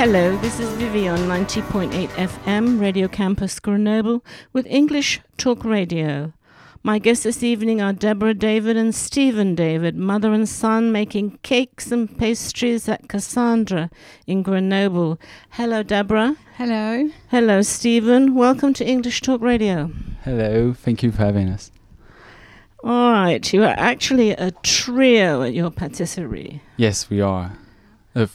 Hello, this is Vivi on 90.8 FM, Radio Campus Grenoble, with English Talk Radio. My guests this evening are Deborah David and Stephen David, mother and son, making cakes and pastries at Cassandra in Grenoble. Hello, Deborah. Hello. Hello, Stephen. Welcome to English Talk Radio. Hello, thank you for having us. All right, you are actually a trio at your patisserie. Yes, we are. Uh,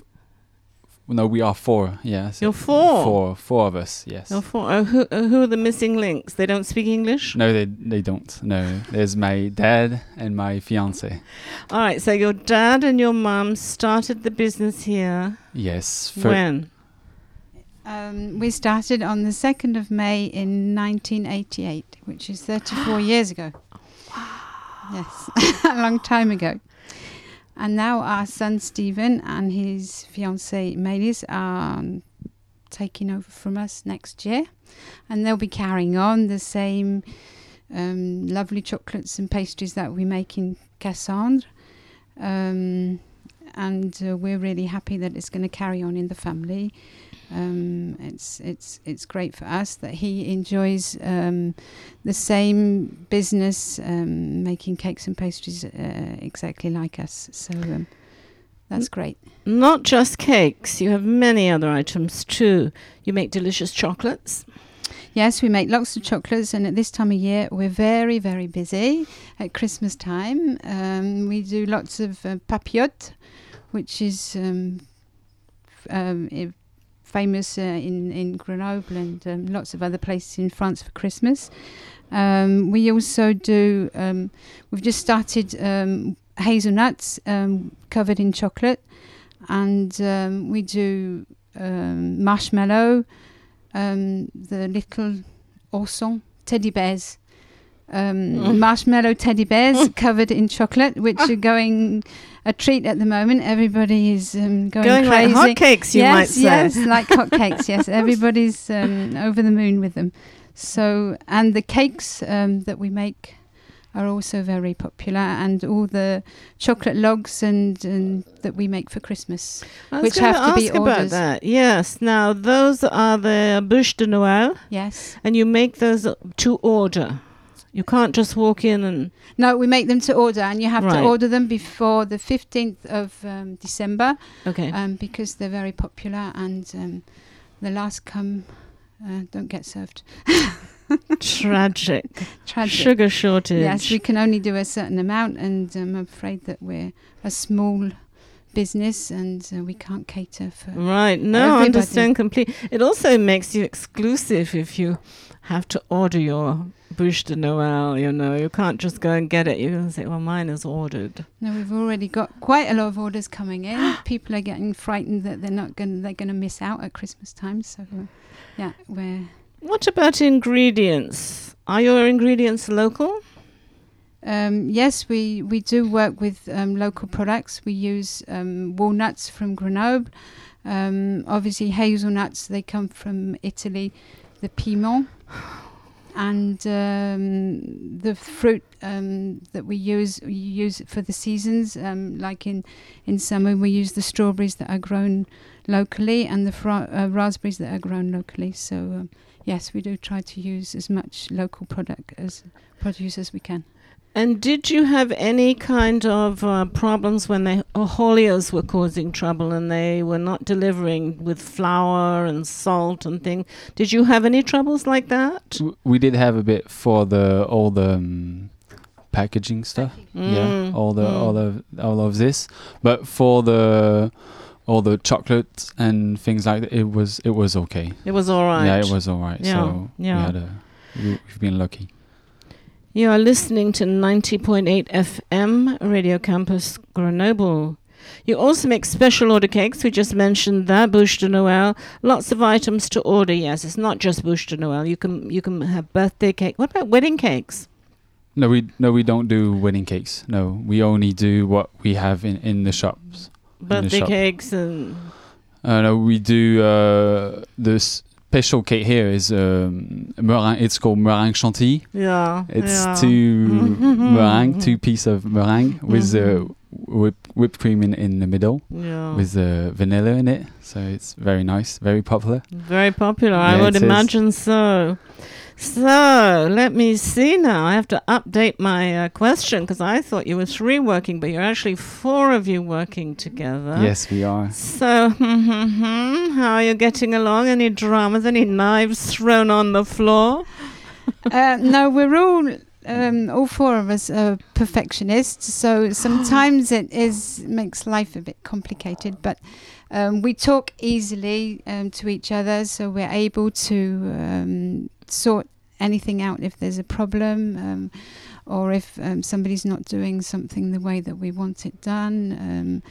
f- no, we are four. Yes, You're four. Four, four of us. Yes. You're four. Oh, who, uh, who are the missing links? They don't speak English? No, they they don't. No, there's my dad and my fiance. All right, so your dad and your mum started the business here Yes. fir- when? Um, we started on the 2nd of May in 1988, which is 34 years ago. Yes, a long time ago. And now our son Stephen and his fiancée Maëlys are um, taking over from us next year. And they'll be carrying on the same um, lovely chocolates and pastries that we make in Cassandre. Um, and uh, we're really happy that it's going to carry on in the family. Um, it's it's it's great for us that he enjoys um, the same business, um, making cakes and pastries uh, exactly like us. So um, that's great. Not just cakes, you have many other items too. You make delicious chocolates. Yes, we make lots of chocolates, and at this time of year, we're very, very busy at Christmas time. Um, we do lots of uh, papillotes, which is um, f- um, famous uh, in, in Grenoble and um, lots of other places in France for Christmas. Um, we also do, um, we've just started um, hazelnuts um, covered in chocolate, and we do marshmallow the little ourson teddy bears, um, Mm. marshmallow teddy bears covered in chocolate, which are going a treat at the moment. Everybody is um, going, Going crazy. like hotcakes, you might yes, say. yes, like hotcakes. yes, everybody's um, over the moon with them. So, and the cakes um, that we make are also very popular, and all the chocolate logs and, and that we make for Christmas. Which have to be ask about orders. that. Yes. Now those are the bûche de Noël, Yes. and you make those to order. You can't just walk in and No, we make them to order, and you have Right. to order them before the 15th of um, December okay. um, because they're very popular, and um, the last come uh, don't get served. Tragic. Tragic. Sugar shortage. Yes, we can only do a certain amount, and I'm afraid that we're a small business and uh, we can't cater for. Right. No, I understand completely. It also makes you exclusive if you have to order your bûche de Noël. You know, you can't just go and get it. You can say, "Well, mine is ordered." No, we've already got quite a lot of orders coming in. People are getting frightened that they're not going. They're going to miss out at Christmas time. So, uh, yeah, we're What about ingredients? Are your ingredients local? Um, yes, we, we do work with um, local products. We use um, walnuts from Grenoble. Um, obviously, hazelnuts, they come from Italy, the Piedmont. And um, the fruit um, that we use, we use for the seasons. Like in, in summer, we use the strawberries that are grown locally and the fra- uh, raspberries that are grown locally. So, yes, we do try to use as much local product as produce as we can. And did you have any kind of uh, problems when the hauliers were causing trouble and they were not delivering with flour and salt and things? Did you have any troubles like that? W- we did have a bit for the all the um, packaging stuff. Yeah, Mm, all the mm. all of all of this, but for the all the chocolates and things like that, it was it was okay. It was all right. Yeah, it was all right. Yeah. So yeah. we had a we, have been lucky. You are listening to 90.8 FM, Radio Campus Grenoble. You also make special order cakes. We just mentioned that bûche de Noël. Lots of items to order. Yes, it's not just bûche de Noël. You can you can have birthday cake. What about wedding cakes? No, we no we don't do wedding cakes. No, we only do what we have in in the shops. Birthday shop. cakes and Uh, no, we do uh, the special cake here is um, meringue. It's called meringue chantilly. yeah. It's yeah. two meringue, two piece of meringue with uh, whip, whipped cream in, in the middle Yeah. with the vanilla in it. So it's very nice, very popular. Very popular, I would is. imagine so. So let me see now. I have to update my uh, question because I thought you were three working, but you're actually four of you working together. Yes, we are. So, how are you getting along? Any dramas? Any knives thrown on the floor? uh, no, we're all um, all four of us are perfectionists, so sometimes it is makes life a bit complicated. But um, we talk easily um, to each other, so we're able to um, sort anything out if there's a problem. Um, or if um, somebody's not doing something the way that we want it done, um,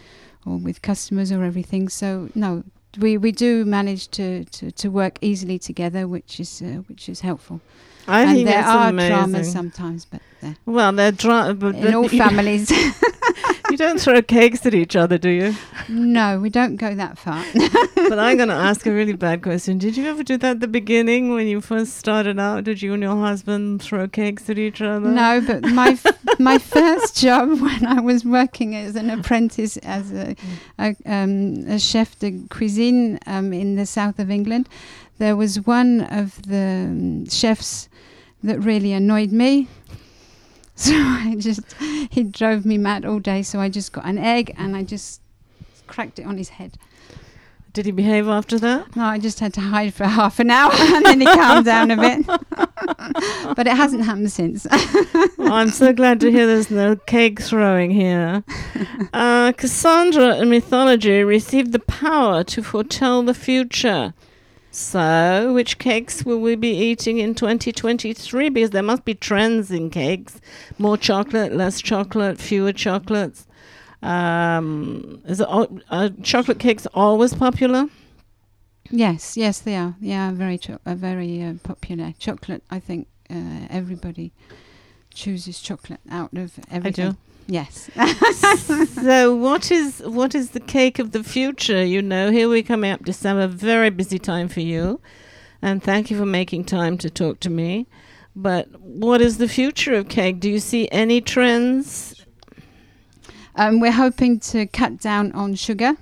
or with customers or everything. So no, we, we do manage to, to, to work easily together, which is uh, which is helpful I and think there are amazing. dramas sometimes, but Well, they're dra- but in all families. you don't throw cakes at each other, do you? no, we don't go that far. but I'm going to ask a really bad question. Did you ever do that at the beginning when you first started out? Did you and your husband throw cakes at each other? no, but my f- my first job when I was working as an apprentice as a a, um, a chef de cuisine um, in the south of England, there was one of the um, chefs that really annoyed me. So I just he drove me mad all day. So I just got an egg and I just cracked it on his head. Did he behave after that? No, I just had to hide for half an hour and then he calmed down a bit. but it hasn't happened since. Oh, I'm so glad to hear there's no cake throwing here. Uh, Cassandra in mythology received the power to foretell the future. So, which cakes will we be eating in 2023? Because there must be trends in cakes more chocolate, less chocolate, fewer chocolates. Um, is it all, chocolate cakes always popular? yes, yes, they are. They are very, cho- uh, very uh, popular. Chocolate, I think uh, everybody chooses chocolate out of everything. Yes. so what is what is the cake of the future? You know, here we're coming up December, very busy time for you, and thank you for making time to talk to me. But what is the future of cake? Do you see any trends? Um, we're hoping to cut down on sugar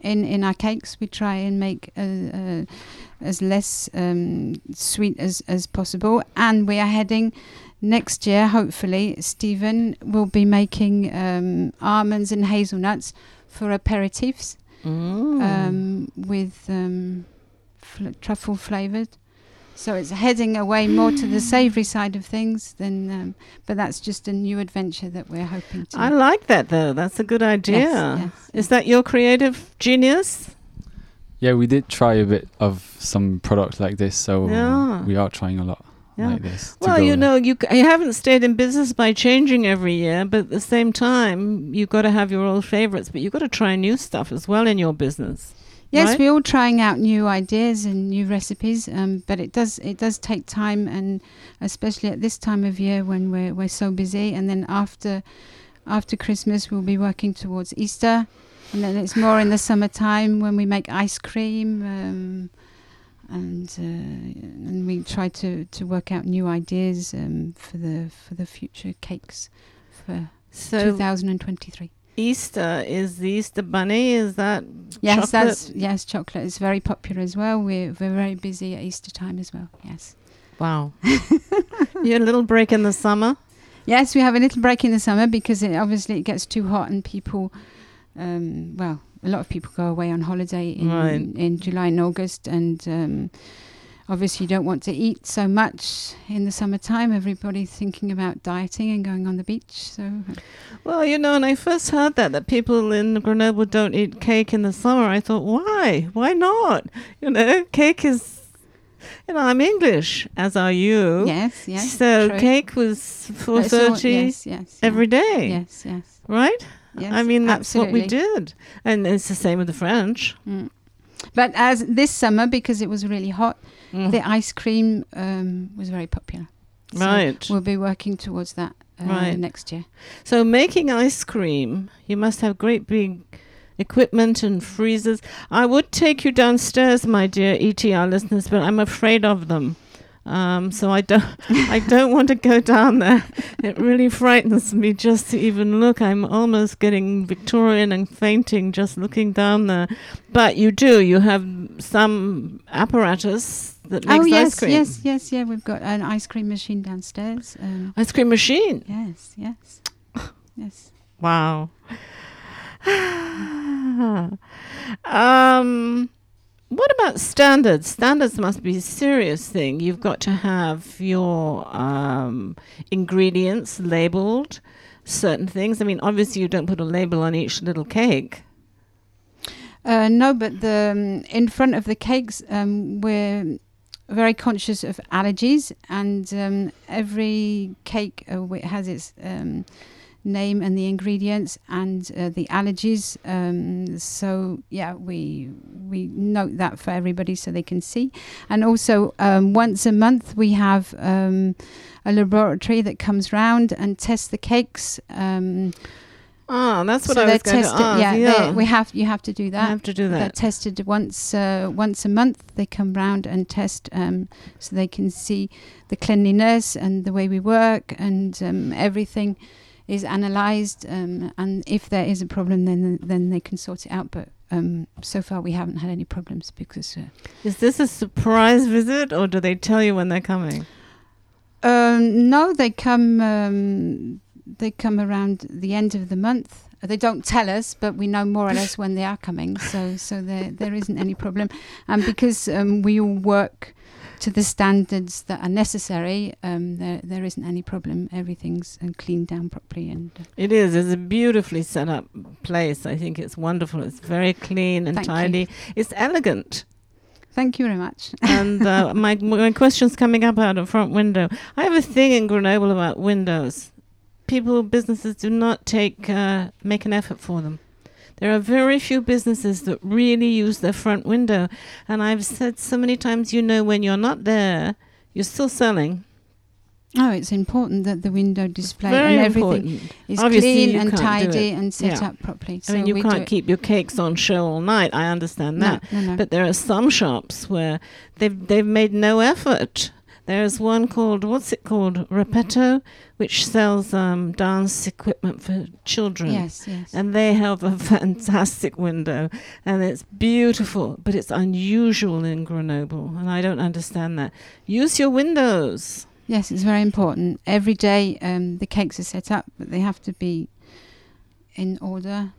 in, in our cakes. We try and make uh, uh, as less um, sweet as, as possible. And we are heading next year, hopefully, Stephen will be making um, almonds and hazelnuts for aperitifs Mm. um, with um, fl- truffle flavoured. So it's heading away more to the savoury side of things than, um, but that's just a new adventure that we're hoping to. I like that though. That's a good idea. Yes, yes, Is that your creative genius? Yeah, we did try a bit of some product like this, so Yeah. we are trying a lot Yeah. like this. Well, you know, you, c- you haven't stayed in business by changing every year, but at the same time, you've got to have your old favorites, but you've got to try new stuff as well in your business. Yes, right? we're all trying out new ideas and new recipes, um, but it does it does take time, and especially at this time of year when we're we're so busy. And then after after Christmas, we'll be working towards Easter, and then it's more in the summertime when we make ice cream, um, and uh, and we try to, to work out new ideas um, for the for the future cakes for So 2023. Easter is the Easter bunny. Is that Yes, chocolate? that's yes, chocolate is very popular as well. We're we're very busy at Easter time as well. Yes. wow? you had a little break in the summer. Yes, we have a little break in the summer because it, obviously it gets too hot and people, um, well, a lot of people go away on holiday in Right. in July and August, and um, obviously you don't want to eat so much in the summertime. Everybody's thinking about dieting and going on the beach. So Well, you know, when I first heard that that people in Grenoble don't eat cake in the summer, I thought, why? Why not? You know, cake is. You know, I'm English, as are you. yes, yes. so true. cake was four thirty Yes, yes. every day, Yes, yes, right? Yes. I mean, that's what we did, and it's the same with the French. Mm. But as this summer, because it was really hot, Mm. the ice cream um, was very popular. So right. We'll be working towards that uh, Right. next year. So making ice cream, you must have great big equipment and freezers. I would take you downstairs, my dear ETR listeners, but I'm afraid of them. Um, so I don't, I don't want to go down there. It really frightens me just to even look. I'm almost getting Victorian and fainting just looking down there. But you do. You have some apparatus that makes oh yes, ice cream. yes, yes, yeah. We've got an ice cream machine downstairs. Um, Ice cream machine. yes, yes, yes. Wow. um, what about standards? Standards must be a serious thing. You've got to have your um, ingredients labeled, certain things. I mean, obviously, you don't put a label on each little cake. Uh, no, but the um, in front of the cakes, um, we're very conscious of allergies, and um, every cake uh, has its um, name and the ingredients and uh, the allergies. Um, so yeah, we we note that for everybody so they can see. And also, um, once a month, we have um, a laboratory that comes round and tests the cakes. Um, Ah, that's what so I they're was going to ask. yeah, Yeah, we have you have to do that. have to do They're that. tested once uh, once a month. They come round and test um, so they can see the cleanliness and the way we work and um, everything is analysed. Um, and if there is a problem, then then they can sort it out. But um, so far, we haven't had any problems because uh, Is this a surprise visit, or do they tell you when they're coming? um, no, they come um, they come around the end of the month. They don't tell us, but we know more or less when they are coming. So so there there isn't any problem, and because um, we all work to the standards that are necessary, um, there there isn't any problem. Everything's uh, cleaned down properly, and uh, It is. It's a beautifully set up place. I think it's wonderful. It's very clean and Thank you. tidy. It's elegant. thank you very much. and uh, my my question's coming up out of front window. I have a thing in Grenoble about windows. People, businesses do not take uh, make an effort for them. There are very few businesses that really use their front window, and I've said so many times, you know, when you're not there, you're still selling. Oh, it's important that the window display very and everything important. is Obviously, clean and tidy and set Yeah. up properly. I mean, you can't keep your cakes on show all night. I understand no, that. no, no. But there are some shops where they've they've made no effort. There's one called what's it called Repetto, which sells um, dance equipment for children. yes, yes. And they have a fantastic window, and it's beautiful, but it's unusual in Grenoble, and I don't understand that. Use your windows. Yes, it's very important. Every day um, the cakes are set up, but they have to be in order,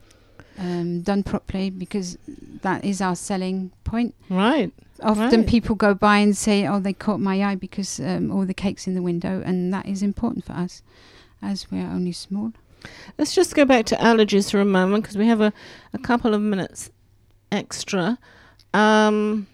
um, done properly, because that is our selling point. Right. Often Right. people go by and say, "Oh, they caught my eye because um, all the cakes in the window," and that is important for us, as we are only small. Let's just go back to allergies for a moment because we have a, a couple of minutes extra. Um,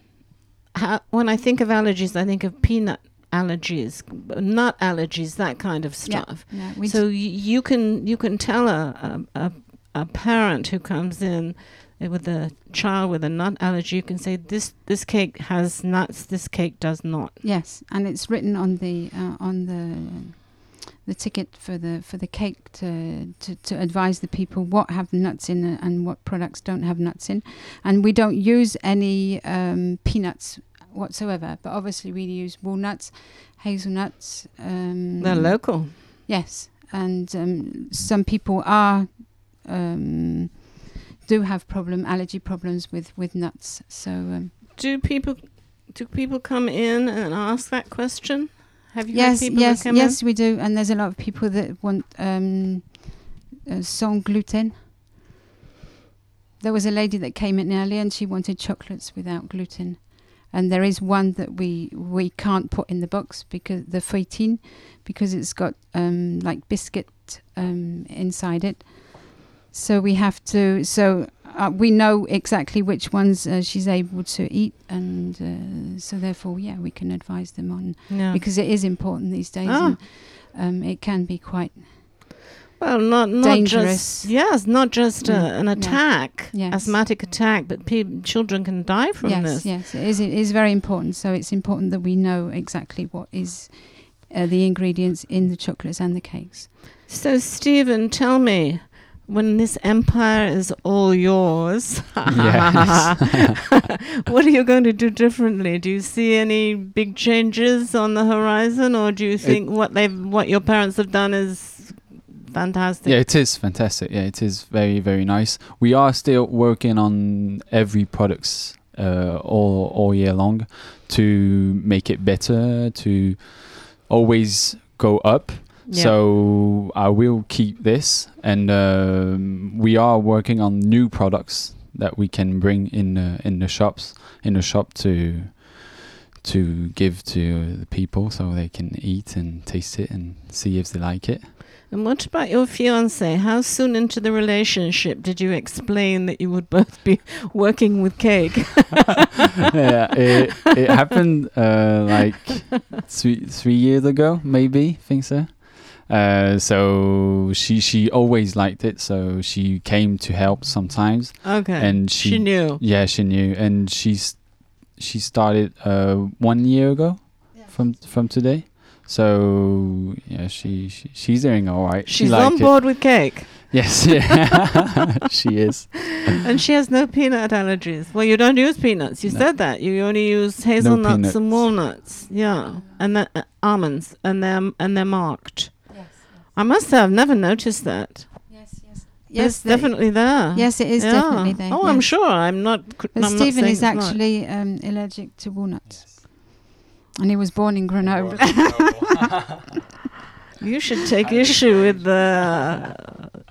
how, when I think of allergies, I think of peanut allergies, nut allergies, that kind of stuff. Yeah, we So y- you can you can tell a, a, a, a parent who comes in with a child with a nut allergy, you can say this this cake has nuts, this cake does not. Yes, and it's written on the uh, on the the ticket for the for the cake to, to to advise the people what have nuts in and what products don't have nuts in, and we don't use any um, peanuts whatsoever. But obviously we use walnuts, hazelnuts. Um, They're local. Yes, and um, some people are um, do have problem allergy problems with with nuts. So um, Do people do people come in and ask that question? Have you yes, had people yes, yes, we do, and there's a lot of people that want um, uh, sans gluten. There was a lady that came in earlier, and she wanted chocolates without gluten. And there is one that we we can't put in the box because the feuilletine, because it's got um, like biscuit um, inside it. So we have to. So uh, we know exactly which ones uh, she's able to eat, and uh, so therefore, yeah, we can advise them on? Yeah. because it is important these days. Ah. And, um, it can be quite Well, not not Dangerous. just yes, not just uh, Mm, an yeah. attack, Yes. asthmatic attack, but pe- children can die from yes, this. yes. It is. It is very important. So it's important that we know exactly what is uh, the ingredients in the chocolates and the cakes. So, Stephen, tell me, when this empire is all yours, what are you going to do differently? Do you see any big changes on the horizon, or do you think what they've what your parents have done is fantastic? Yeah, it is fantastic. Yeah, it is very very nice. We are still working on every products uh, all all year long to make it better to always go up. Yeah. So I will keep this, and um, we are working on new products that we can bring in uh, in the shops in the shop to to give to the people so they can eat and taste it and see if they like it. And what about your fiance? How soon into the relationship did you explain that you would both be working with cake? yeah, it it happened uh, like three three years ago, maybe. Think so. Uh, so she she always liked it, so she came to help sometimes, Okay. and she, she, knew. yeah she knew, and she's she started uh, one year ago from from today. So yeah, she, she she's doing all right. She's liked on board with cake. Yes, yeah, she is. and she has no peanut allergies. Well, you don't use peanuts. You No. said that. You only use hazelnuts and walnuts. Yeah, and the, uh, almonds, and they're and they're marked. I must say, I've never noticed that. Yes, yes. Yes, the- definitely there. Yes, it is Yeah. definitely there. Oh, yeah. I'm sure. I'm not. cr- But I'm Stephen saying is actually um, allergic to walnuts. And he was born in Grenoble. You should take issue with the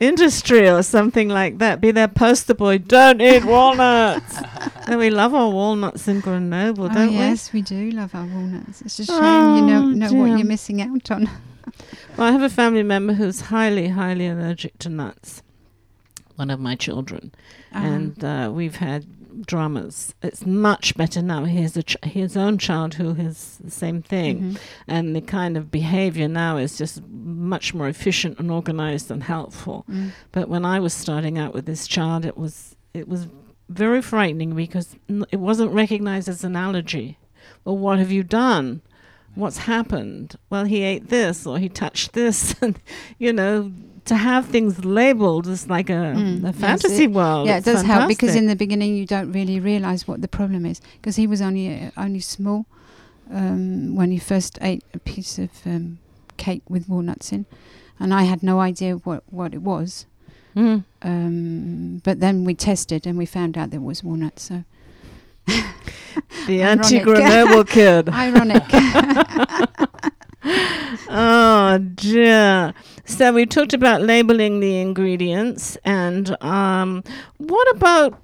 industry or something like that. Be their poster boy. Don't eat walnuts. and we love our walnuts in Grenoble, oh, don't yes, we do love our walnuts. It's a shame Oh, you know, know what you're missing out on. We? Well, I have a family member who's highly, highly allergic to nuts. One of my children, Um, and uh, we've had dramas. It's much better now. He has a ch- his own child who has the same thing. mhm. and the kind of behavior now is just much more efficient and organized and helpful. Mm. But when I was starting out with this child, it was it was very frightening because n- it wasn't recognized as an allergy. Well, what have you done? What's happened? Well, he ate this or he touched this, and you know. To have things labeled is like a, Mm, a fantasy it- world. yeah, it does help because in the beginning you don't really realize what the problem is because he was only uh, only small um, when he first ate a piece of um, cake with walnuts in, and I had no idea what what it was. Mm. Um, but then we tested and we found out there was walnuts. So the Ironic. anti-Grenoble kid. ironic. oh dear. So we talked about labeling the ingredients, and um, what about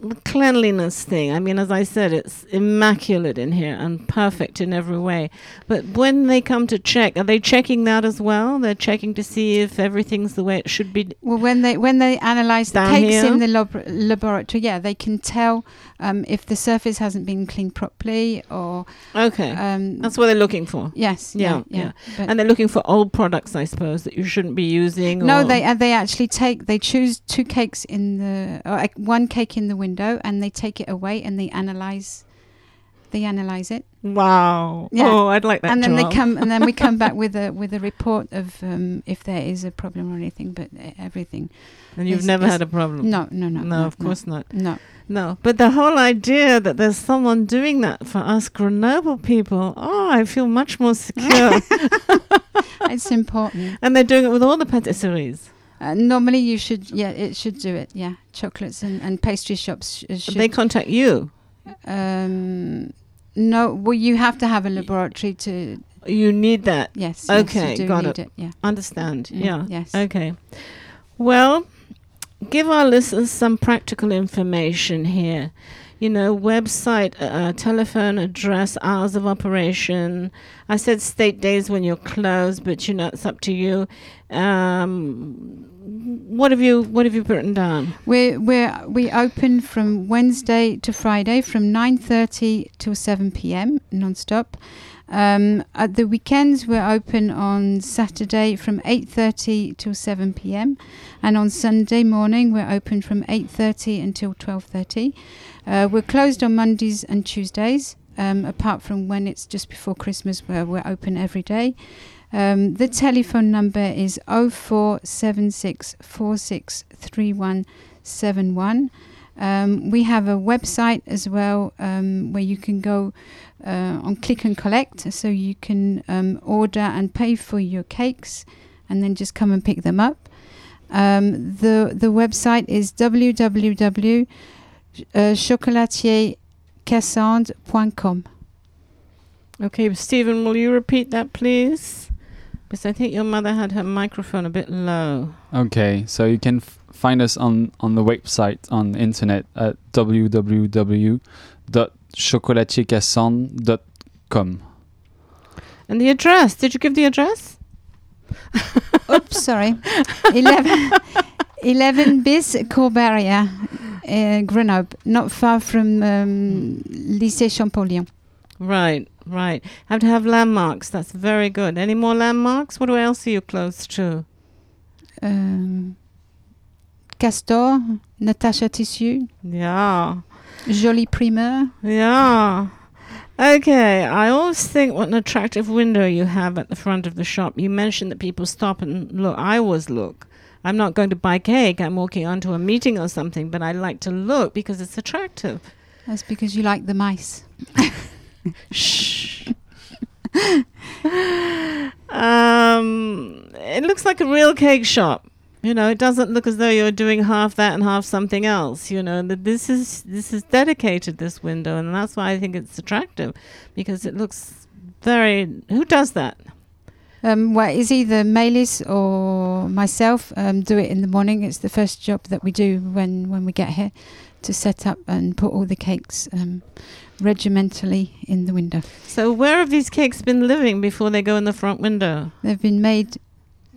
the cleanliness thing? I mean, as I said, it's immaculate in here and perfect in every way. But when they come to check, are they checking that as well? They're checking to see if everything's the way it should be. Well, when they when they analyse the cakes here? in the lab- laboratory, yeah, they can tell um, if the surface hasn't been cleaned properly or Okay, um, that's what they're looking for. yes, Yeah, yeah, yeah. And they're looking for old products, I suppose, that you shouldn't be using. no, they uh, they actually take they choose two cakes in the or uh, one cake in the window and they take it away and they analyze they analyze it Wow. Yeah. Oh, I'd like that and then they come and then we come back with a with a report of um, if there is a problem or anything. But uh, everything, And you've It's- never it's- had a problem. no, no, no, No, of course not. no. No, but the whole idea that there's someone doing that for us Grenoble people, oh, I feel much more secure. it's important. and they're doing it with all the patisseries. Uh, normally, you should, yeah, it should do it. Yeah, chocolates and, and pastry shops sh- should. They contact you. Um, no, well, you have to have a laboratory to. You need that. Yes. Okay, yes, got need it. Yeah. Understand? Mm, Yeah. Yes. Okay. Well, give our listeners some practical information here. You know, website, uh, telephone address, hours of operation. I said state days when you're closed, but you know it's up to you. Um, what have you What have you written down? We're we're we open from Wednesday to Friday from nine thirty till seven p.m. non-stop. Um, at the weekends, we're open on Saturday from eight thirty till seven p.m. and on Sunday morning we're open from eight thirty until twelve thirty. Uh, we're closed on Mondays and Tuesdays, um, apart from when it's just before Christmas, where we're open every day. Um, the telephone number is 0476463171. Um, we have a website as well um, where you can go uh, on click and collect, so you can um, order and pay for your cakes, and then just come and pick them up. Um, the the website is www.chocolatiercassandre.com. Okay, Stephen, will you repeat that, please? Because I think your mother had her microphone a bit low. Okay, so you can f- find us on on the website on the internet at www.chocolatiercassandre.com. And the address? Did you give the address? Oops, sorry. 11, 11 bis Cours Berriat, uh, Grenoble, not far from um, Lycée Champollion. Right, right. Have to have landmarks. That's very good. Any more landmarks? What else are you close to? Um, Castor, Natasha Tissu, Yeah, Jolie Primeur. yeah. Okay, I always think what an attractive window you have at the front of the shop. You mentioned that people stop and look. I always look. I'm not going to buy cake. I'm walking onto a meeting or something, but I like to look because it's attractive. That's because you like the mice. Shh. um, it looks like a real cake shop. You know, it doesn't look as though you're doing half that and half something else. You know, that this is this is dedicated this window, and that's why I think it's attractive because it looks very. Who does that? Um, well, it's either Maëlys or myself um, do it in the morning. It's the first job that we do when, when we get here to set up and put all the cakes um, regimentally in the window. So where have these cakes been living before they go in the front window? They've been made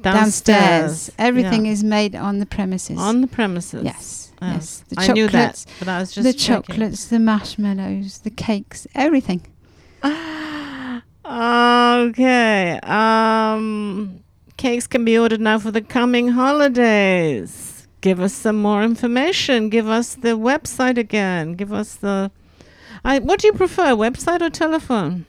downstairs. Everything is made on the premises. on the premises. yes, Oh, yes. The I knew that, chocolates, but I was just the checking. chocolates, the marshmallows, the cakes, everything. Okay. Um, cakes can be ordered now for the coming holidays. Give us some more information. Give us the website again. Give us the. I, what do you prefer, website or telephone?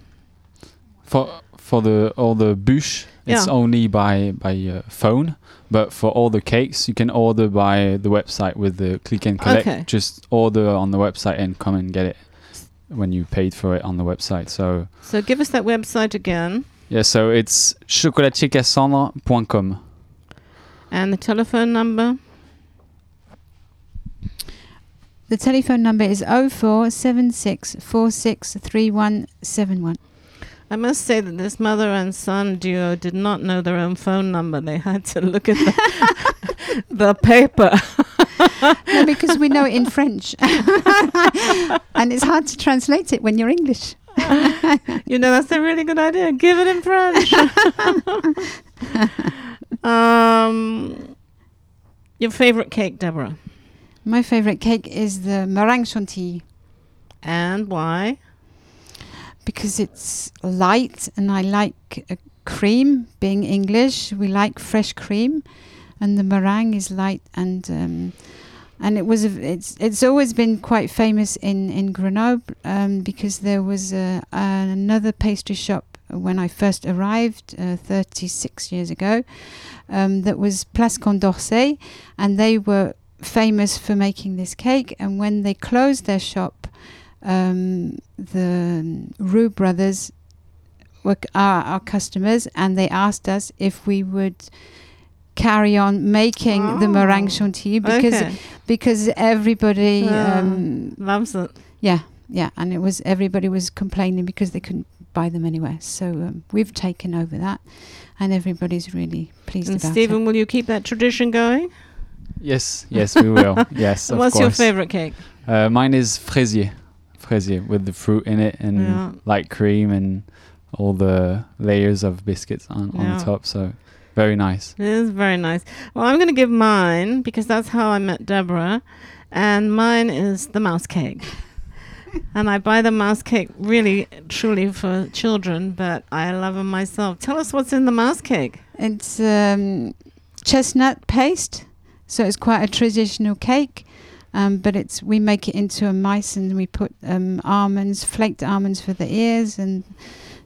For for the all the bûches, it's only by by uh, phone. But for all the cakes, you can order by the website with the click and collect. Okay. Just order on the website and come and get it when you paid for it on the website. So So give us that website again yeah, so it's chocolatiercassandre.com. and the telephone number. The telephone number is 0476463171. I must say that this mother and son duo did not know their own phone number. They had to look at the, the paper. no, because we know it in French. and it's hard to translate it when you're English. you know, that's a really good idea. Give it in French. um, your favorite cake, Deborah, My favorite cake is the meringue chantilly and why? because it's light and I like uh, cream. Being English, we like fresh cream, and the meringue is light and um, and it was a, it's it's always been quite famous in in Grenoble um, because there was a, another pastry shop when I first arrived uh, 36 years ago um, that was Place Condorcet and they were famous for making this cake and when they closed their shop um, the Roux brothers were c- our, our customers and they asked us if we would carry on making the meringue Oh, chantilly because okay. because everybody Ah. um, loves it. yeah yeah and it was everybody was complaining because they couldn't buy them anywhere so um, we've taken over that and everybody's really pleased And about Stephen, will you keep that tradition going? Yes, yes, we will. yes, of What's course. your favorite cake? Uh, mine is fraisier, fraisier with the fruit in it and Yeah. light cream and all the layers of biscuits on, on Yeah. the top. So very nice. It is very nice. Well, I'm going to give mine because that's how I met Deborah, and mine is the mouse cake. and I buy the mouse cake really, truly for children, but I love them myself. Tell us what's in the mouse cake. it's um, chestnut paste so it's quite a traditional cake um, but it's we make it into a mice and we put um, almonds flaked almonds for the ears and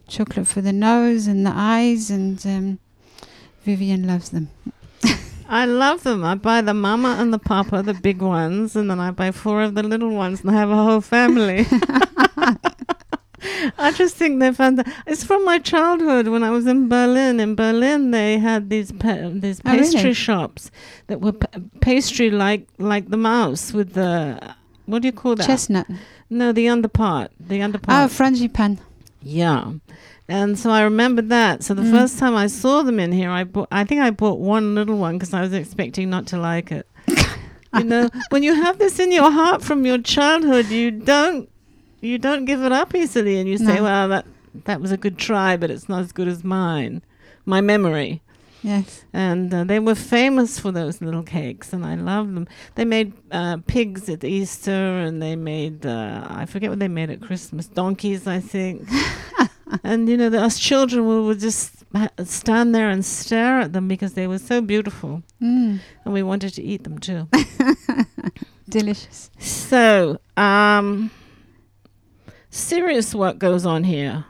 chocolate for the nose and the eyes, and um, Vivian loves them. I love them. I buy the mama and the papa, the big ones, and then I buy four of the little ones and I have a whole family. I just think they're fantastic. It's from my childhood when I was in Berlin. In Berlin, they had these pa- these Oh, really? pastry shops that were pa- pastry like like the mouse with the what do you call that? Chestnut. No, the underpart. The Oh, underpart. frangipan. Yeah. And so I remembered that. So the Mm. first time I saw them in here, I bought. I think I bought one little one because I was expecting not to like it. you know, when you have this in your heart from your childhood, you don't you don't give it up easily, and you say, No. "Well, that that was a good try, but it's not as good as mine, my memory." Yes. And uh, they were famous for those little cakes, and I love them. They made uh, pigs at Easter, and they made uh, I forget what they made at Christmas. Donkeys, I think. and you know, the, us children we would just stand there and stare at them because they were so beautiful, Mm. and we wanted to eat them too. Delicious. so, um, serious work goes on here.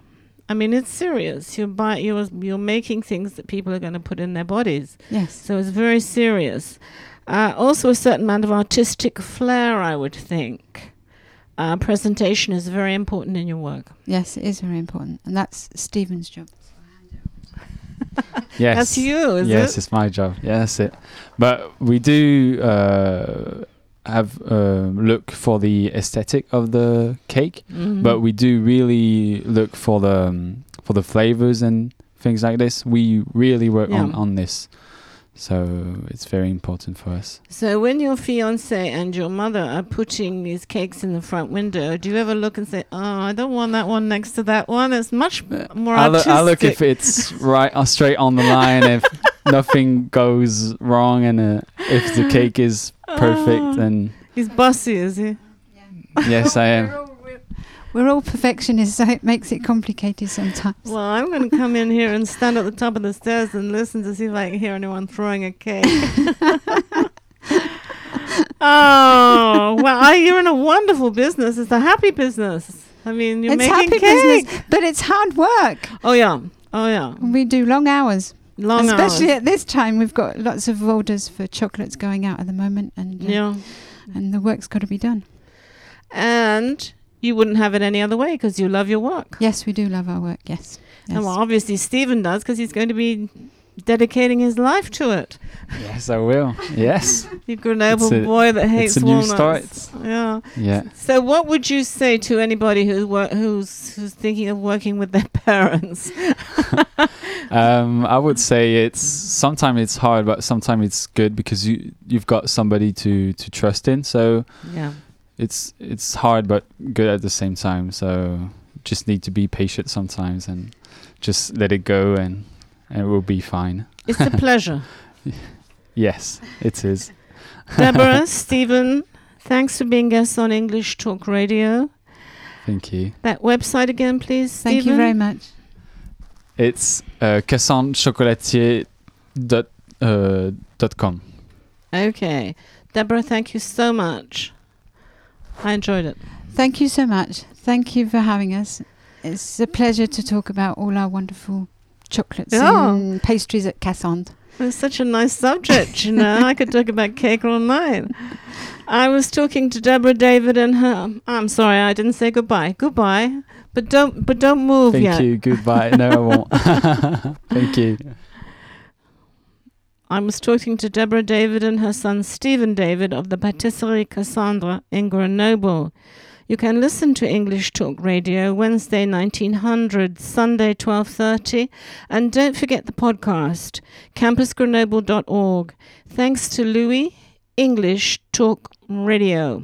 I mean, it's serious. You're buy, you're you're making things that people are going to put in their bodies. Yes. So it's very serious. Uh, also, a certain amount of artistic flair, I would think. Uh, presentation is very important in your work. Yes, it is very important, and that's Stephen's job. Yes. That's you, is yes, it? it's my job. Yeah, it. But we do uh, have uh, look for the aesthetic of the cake, Mhm. but we do really look for the um, for the flavors and things like this. We really work on Yeah. on this, so it's very important for us. So when your fiance and your mother are putting these cakes in the front window, do you ever look and say, "Oh, I don't want that one next to that one"? It's much more I artistic. I look if it's right uh, straight on the line. if nothing goes wrong and uh, if the cake is perfect, Oh. then He's bossy, is he? yes, I am. We're all perfectionists, so it makes it complicated sometimes. Well, I'm going to come in here and stand at the top of the stairs and listen to see if I can hear anyone throwing a cake. oh, well, I, you're in a wonderful business. It's a happy business. I mean, you're it's making happy cake. business, but it's hard work. Oh yeah, oh yeah, We do long hours, long especially hours. at this time. We've got lots of orders for chocolates going out at the moment, and uh, Yeah, and the work's got to be done. and you wouldn't have it any other way because you love your work. Yes, we do love our work. Yes, yes. And well, obviously Stephen does because he's going to be dedicating his life to it. Yes, I will. Yes. You Grenoble a- boy that hates it's a new walnuts. start. Yeah. Yeah. So, what would you say to anybody who wor- who's who's thinking of working with their parents? Um, I would say it's sometimes it's hard, but sometimes it's good because you you've got somebody to to trust in. So Yeah. it's it's hard but good at the same time. So just need to be patient sometimes and just let it go and it will be fine. It's a pleasure. Yes, it is. Deborah, Stephen, thanks for being guests on English Talk Radio. Thank you. That website again, please. Thank you very much. It's uh, cassandrechocolatier dot uh, dot com. Okay. Deborah, thank you so much. I enjoyed it. Thank you so much. Thank you for having us. It's a pleasure to talk about all our wonderful chocolates Yeah. and pastries at Cassandre. It's such a nice subject, you know. I could talk about cake all night. I was talking to Deborah David and her. I'm sorry, I didn't say goodbye. Goodbye, but don't, but don't move Thank yet. you. Goodbye. No, I won't. Thank you. I was talking to Deborah David and her son Stephen David of the Patisserie Cassandra in Grenoble. You can listen to English Talk Radio Wednesday 1900, Sunday 12:30, and don't forget the podcast campusgrenoble.org. Thanks to Louis English Talk Radio.